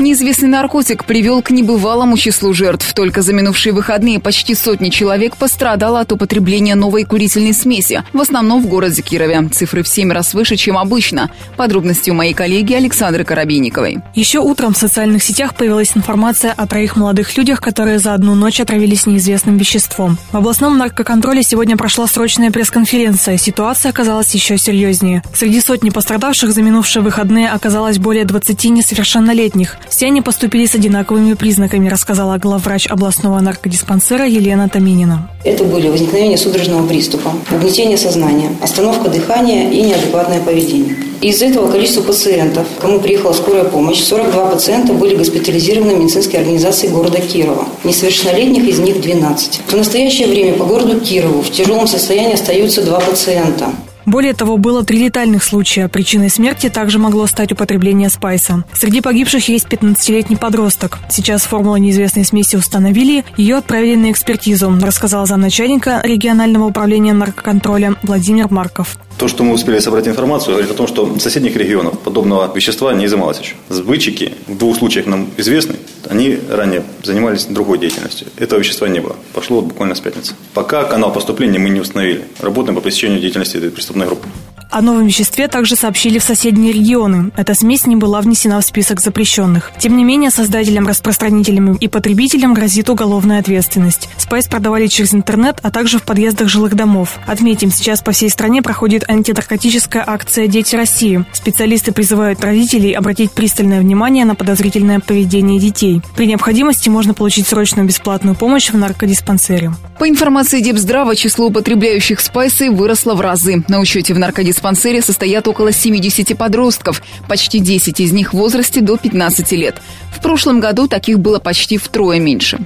Неизвестный наркотик привел к небывалому числу жертв. Только за минувшие выходные почти сотни человек пострадало от употребления новой курительной смеси, в основном в городе Кирове. Цифры в семь раз выше, чем обычно. Подробности у моей коллеги Александры Коробейниковой. Еще утром в социальных сетях появилась информация о троих молодых людях, которые за одну ночь отравились неизвестным веществом. В областном наркоконтроле сегодня прошла срочная пресс-конференция. Ситуация оказалась еще серьезнее. Среди сотни пострадавших за минувшие выходные оказалось более 20 несовершеннолетних. Все они поступили с одинаковыми признаками, рассказала главврач областного наркодиспансера Елена Таминина. Это были возникновение судорожного приступа, угнетение сознания, остановка дыхания и неадекватное поведение. Из этого количества пациентов, кому приехала скорая помощь, 42 пациента были госпитализированы в медицинской организации города Кирова. Несовершеннолетних из них 12. В настоящее время по городу Кирову в тяжелом состоянии остаются два пациента. Более того, было три летальных случая. Причиной смерти также могло стать употребление спайса. Среди погибших есть 15-летний подросток. Сейчас формулу неизвестной смеси установили, ее отправили на экспертизу, рассказал замначальника регионального управления наркоконтроля Владимир Марков. То, что мы успели собрать информацию, говорит о том, что в соседних регионах подобного вещества не изымалось еще. Сбытчики в двух случаях нам известны. Они ранее занимались другой деятельностью. Этого вещества не было. Пошло вот буквально с пятницы. Пока канал поступления мы не установили. Работаем по пресечению деятельности этой преступной группы. О новом веществе также сообщили в соседние регионы. Эта смесь не была внесена в список запрещенных. Тем не менее, создателям, распространителям и потребителям грозит уголовная ответственность. Спайс продавали через интернет, а также в подъездах жилых домов. Отметим, сейчас по всей стране проходит антинаркотическая акция «Дети России». Специалисты призывают родителей обратить пристальное внимание на подозрительное поведение детей. При необходимости можно получить срочную бесплатную помощь в наркодиспансере. По информации Депздрава, число употребляющих спайсы выросло в разы. На учете в наркодиспансере состоят около 70 подростков, почти 10 из них в возрасте до 15 лет. В прошлом году таких было почти втрое меньше.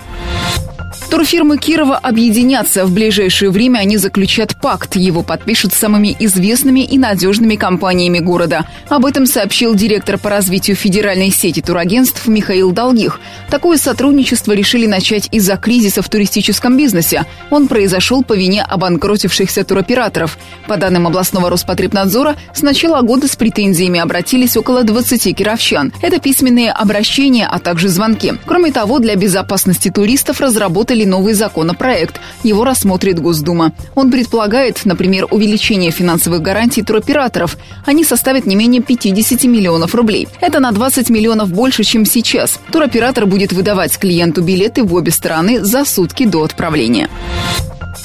Турфирмы Кирова объединятся. В ближайшее время они заключат пакт. Его подпишут самыми известными и надежными компаниями города. Об этом сообщил директор по развитию федеральной сети турагентств Михаил Долгих. Такое сотрудничество решили начать из-за кризиса в туристическом бизнесе. Он произошел по вине обанкротившихся туроператоров. По данным областного Роспотребнадзора, с начала года с претензиями обратились около 20 кировчан. Это письменные обращения, а также звонки. Кроме того, для безопасности туристов разработали новый законопроект. Его рассмотрит Госдума. Он предполагает, например, увеличение финансовых гарантий туроператоров. Они составят не менее 50 миллионов рублей. Это на 20 миллионов больше, чем сейчас. Туроператор будет выдавать клиенту билеты в обе стороны за сутки до отправления.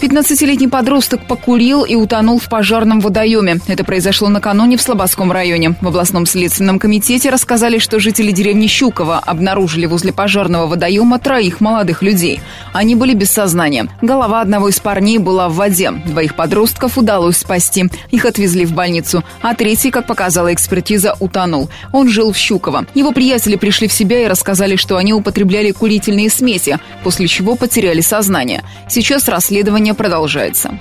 15-летний подросток покурил и утонул в пожарном водоеме. Это произошло накануне в Слободском районе. В областном следственном комитете рассказали, что жители деревни Щуково обнаружили возле пожарного водоема троих молодых людей. Они были без сознания. Голова одного из парней была в воде. Двоих подростков удалось спасти. Их отвезли в больницу. А третий, как показала экспертиза, утонул. Он жил в Щуково. Его приятели пришли в себя и рассказали, что они употребляли курительные смеси, после чего потеряли сознание. Сейчас расследование продолжается.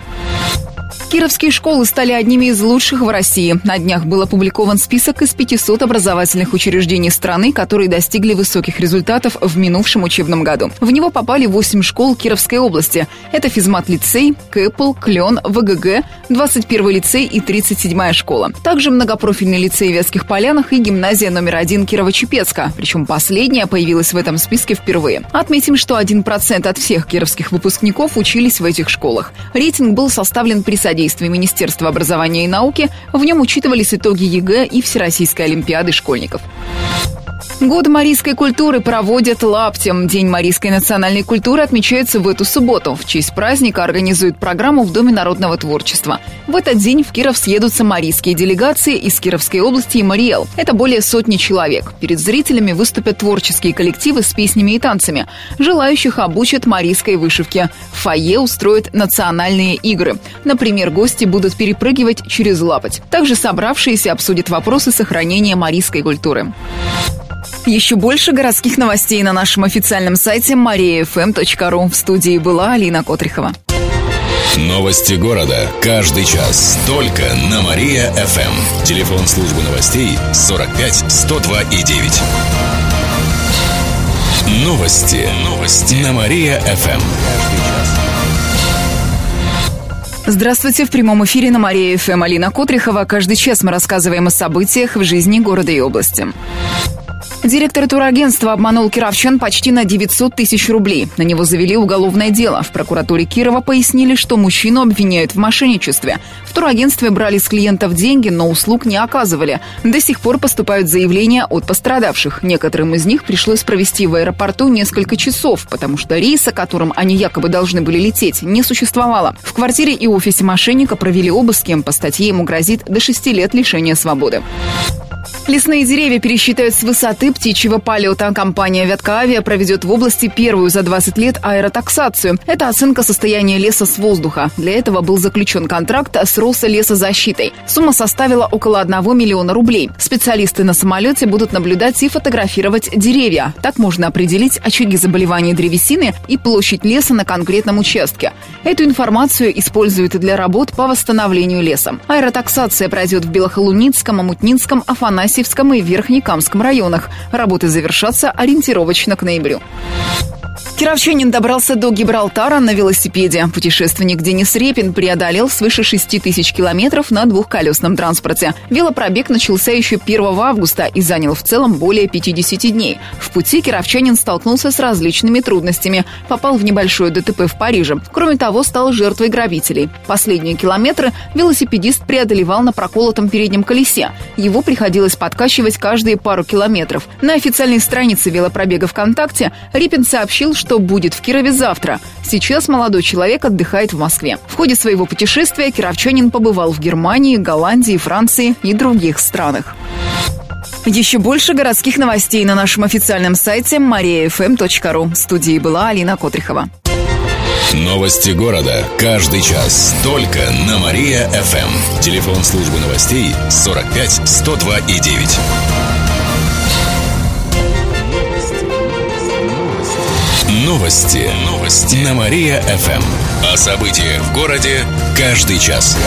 Кировские школы стали одними из лучших в России. На днях был опубликован список из 500 образовательных учреждений страны, которые достигли высоких результатов в минувшем учебном году. В него попали 8 школ Кировской области. Это физмат-лицей, КЭПЛ, Клен, ВГГ, 21 лицей и 37-я школа. Также многопрофильный лицей в Вятских Полянах и гимназия номер один Кирово-Чепецка. Причем последняя появилась в этом списке впервые. Отметим, что 1% от всех кировских выпускников учились в этих школах. Рейтинг был составлен при содействии содействия Министерства образования и науки в нем учитывались итоги ЕГЭ и Всероссийской олимпиады школьников. Год марийской культуры проводят лаптем. День марийской национальной культуры отмечается в эту субботу. В честь праздника организуют программу в Доме народного творчества. В этот день в Киров съедутся марийские делегации из Кировской области и Мариэл. Это более сотни человек. Перед зрителями выступят творческие коллективы с песнями и танцами. Желающих обучат марийской вышивке. В фойе устроят национальные игры. Например, гости будут перепрыгивать через лапоть. Также собравшиеся обсудят вопросы сохранения марийской культуры. Еще больше городских новостей на нашем официальном сайте mariafm.ru. В студии была Алина Котрихова. Новости города. Каждый час. Только на Мария-ФМ. Телефон службы новостей 45 102 и 9. Новости. Новости. На Мария-ФМ. Здравствуйте. В прямом эфире на Мария-ФМ Алина Котрихова. Каждый час мы рассказываем о событиях в жизни города и области. Директор турагентства обманул кировчан почти на 900 тысяч рублей. На него завели уголовное дело. В прокуратуре Кирова пояснили, что мужчину обвиняют в мошенничестве. В турагентстве брали с клиентов деньги, но услуг не оказывали. До сих пор поступают заявления от пострадавших. Некоторым из них пришлось провести в аэропорту несколько часов, потому что рейса, которым они якобы должны были лететь, не существовало. В квартире и офисе мошенника провели обыски. По статье ему грозит до 6 лет лишения свободы. Лесные деревья пересчитают с высоты птичьего полета. Компания «Вятка проведет в области первую за 20 лет аэротаксацию. Это оценка состояния леса с воздуха. Для этого был заключен контракт с Рослесозащитой. Сумма составила около 1 миллиона рублей. Специалисты на самолете будут наблюдать и фотографировать деревья. Так можно определить очаги заболеваний древесины и площадь леса на конкретном участке. Эту информацию используют для работ по восстановлению леса. Аэротаксация пройдет в Белохолуницком, Амутнинском, Афанасии Севском и Верхнекамском районах. Работы завершатся ориентировочно к ноябрю. Кировчанин добрался до Гибралтара на велосипеде. Путешественник Денис Репин преодолел свыше 6 тысяч километров на двухколесном транспорте. Велопробег начался еще 1 августа и занял в целом более 50 дней. В пути кировчанин столкнулся с различными трудностями. Попал в небольшое ДТП в Париже. Кроме того, стал жертвой грабителей. Последние километры велосипедист преодолевал на проколотом переднем колесе. Его приходилось подкачивать каждые пару километров. На официальной странице велопробега ВКонтакте Репин сообщил, что что будет в Кирове завтра. Сейчас молодой человек отдыхает в Москве. В ходе своего путешествия кировчанин побывал в Германии, Голландии, Франции и других странах. Еще больше городских новостей на нашем официальном сайте mariafm.ru. В студии была Алина Котрихова. Новости города. Каждый час. Только на Мария-ФМ. Телефон службы новостей 45 102 и 9. Новости. Новости. На Мария-ФМ. О событиях в городе каждый час.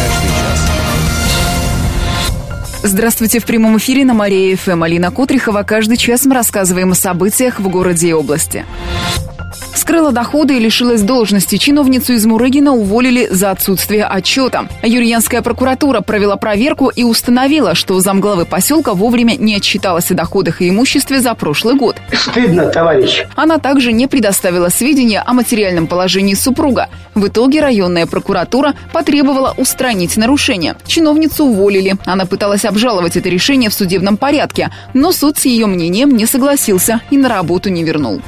Здравствуйте в прямом эфире на Мария-ФМ. Алина Котрихова. Каждый час мы рассказываем о событиях в городе и области. Скрыла доходы и лишилась должности. Чиновницу из Мурыгина уволили за отсутствие отчета. Юрьянская прокуратура провела проверку и установила, что замглавы поселка вовремя не отчиталась о доходах и имуществе за прошлый год. Стыдно, товарищ. Она также не предоставила сведения о материальном положении супруга. В итоге районная прокуратура потребовала устранить нарушение. Чиновницу уволили. Она пыталась обжаловать это решение в судебном порядке, но суд с ее мнением не согласился и на работу не вернул.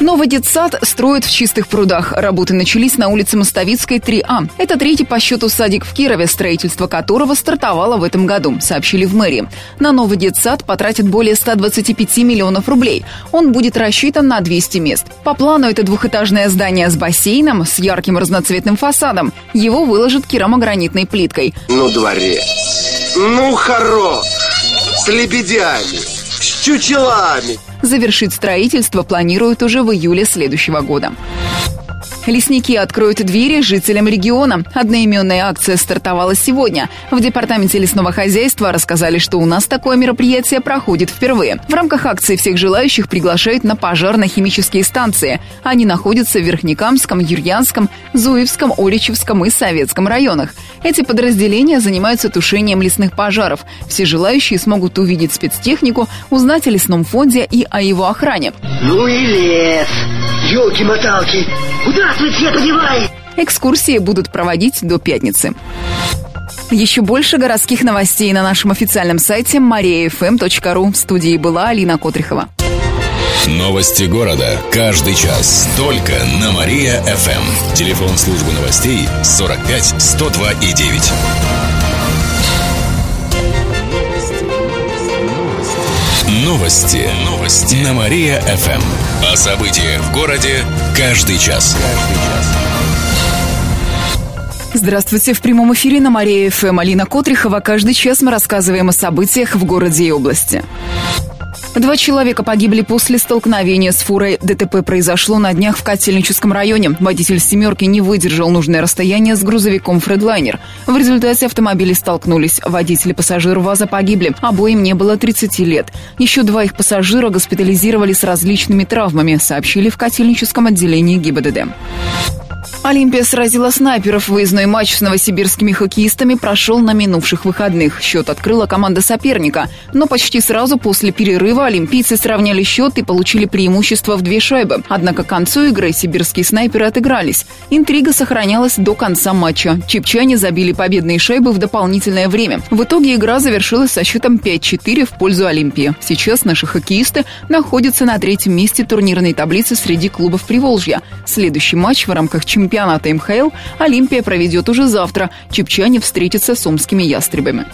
Новый детсад строят в чистых прудах. Работы начались на улице Мостовицкой, 3А. Это третий по счету садик в Кирове, строительство которого стартовало в этом году, сообщили в мэрии. На новый детсад потратят более 125 миллионов рублей. Он будет рассчитан на 200 мест. По плану это двухэтажное здание с бассейном, с ярким разноцветным фасадом. Его выложат керамогранитной плиткой. Ну, дворец. Ну, хорош. С лебедями. С чучелами. Завершить строительство планируют уже в июле следующего года. Лесники откроют двери жителям региона. Одноименная акция стартовала сегодня. В Департаменте лесного хозяйства рассказали, что у нас такое мероприятие проходит впервые. В рамках акции всех желающих приглашают на пожарно-химические станции. Они находятся в Верхнекамском, Юрьянском, Зуевском, Оричевском и Советском районах. Эти подразделения занимаются тушением лесных пожаров. Все желающие смогут увидеть спецтехнику, узнать о лесном фонде и о его охране. Ну и лес. Елки-моталки. Куда цветы подевай? Экскурсии будут проводить до пятницы. Еще больше городских новостей на нашем официальном сайте mariafm.ru. В студии была Алина Котрихова. Новости города. Каждый час. Только на Мария-ФМ. Телефон службы новостей 45 102 и 9. Новости. Новости. На Мария-ФМ. О событиях в городе каждый час. Здравствуйте. В прямом эфире на Мария-ФМ Алина Котрихова. Каждый час мы рассказываем о событиях в городе и области. Два человека погибли после столкновения с фурой. ДТП произошло на днях в Котельническом районе. Водитель «семерки» не выдержал нужное расстояние с грузовиком «Фредлайнер». В результате автомобили столкнулись. Водитель и пассажир ВАЗа погибли. Обоим не было 30 лет. Еще два их пассажира госпитализировали с различными травмами, сообщили в Котельническом отделении ГИБДД. Олимпия сразила снайперов. Выездной матч с новосибирскими хоккеистами прошел на минувших выходных. Счет открыла команда соперника. Но почти сразу после перерыва олимпийцы сравняли счет и получили преимущество в две шайбы. Однако к концу игры сибирские снайперы отыгрались. Интрига сохранялась до конца матча. Чепчане забили победные шайбы в дополнительное время. В итоге игра завершилась со счетом 5-4 в пользу Олимпии. Сейчас наши хоккеисты находятся на третьем месте турнирной таблицы среди клубов Приволжья. Следующий матч в рамках чемпионата МХЛ Олимпия проведет уже завтра. Чепчане встретятся с омскими ястребами.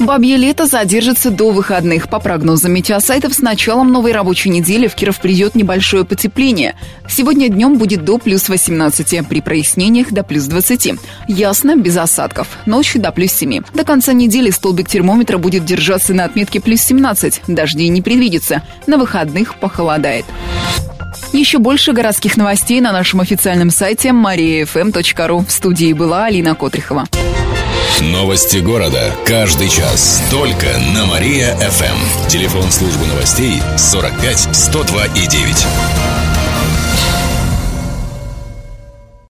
Бабье лето задержится до выходных. По прогнозам метеосайтов, с началом новой рабочей недели в Киров придет небольшое потепление. Сегодня днем будет до плюс 18, при прояснениях до плюс 20. Ясно, без осадков. Ночью до плюс 7. До конца недели столбик термометра будет держаться на отметке плюс 17. Дождей не предвидится. На выходных похолодает. Еще больше городских новостей на нашем официальном сайте mariafm.ru. В студии была Алина Котрихова. Новости города. Каждый час. Только на Мария-ФМ. Телефон службы новостей 45 102 и 9.